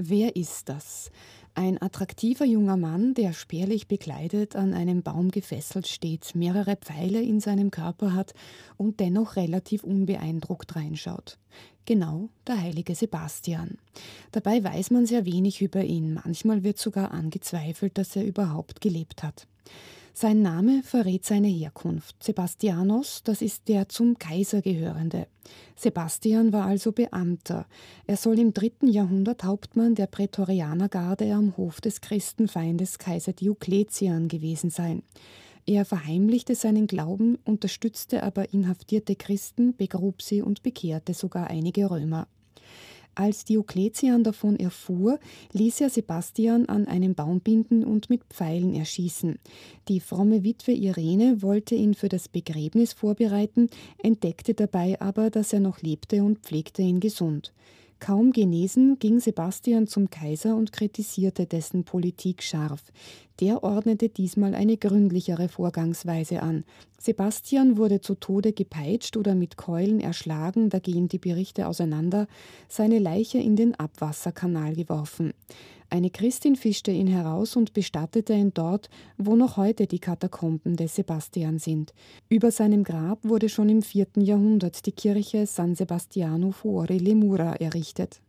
Wer ist das? Ein attraktiver junger Mann, der spärlich bekleidet an einem Baum gefesselt steht, mehrere Pfeile in seinem Körper hat und dennoch relativ unbeeindruckt reinschaut. Genau, der heilige Sebastian. Dabei weiß man sehr wenig über ihn. Manchmal wird sogar angezweifelt, dass er überhaupt gelebt hat. Sein Name verrät seine Herkunft. Sebastianos, das ist der zum Kaiser gehörende. Sebastian war also Beamter. Er soll im dritten Jahrhundert Hauptmann der Prätorianergarde am Hof des Christenfeindes Kaiser Diokletian gewesen sein. Er verheimlichte seinen Glauben, unterstützte aber inhaftierte Christen, begrub sie und bekehrte sogar einige Römer. Als Diokletian davon erfuhr, ließ er Sebastian an einen Baum binden und mit Pfeilen erschießen. Die fromme Witwe Irene wollte ihn für das Begräbnis vorbereiten, entdeckte dabei aber, dass er noch lebte und pflegte ihn gesund. Kaum genesen ging Sebastian zum Kaiser und kritisierte dessen Politik scharf. Der ordnete diesmal eine gründlichere Vorgangsweise an. Sebastian wurde zu Tode gepeitscht oder mit Keulen erschlagen, da gehen die Berichte auseinander, seine Leiche in den Abwasserkanal geworfen. Eine Christin fischte ihn heraus und bestattete ihn dort, wo noch heute die Katakomben des Sebastian sind. Über seinem Grab wurde schon im vierten Jahrhundert die Kirche San Sebastiano fuori le Mura errichtet.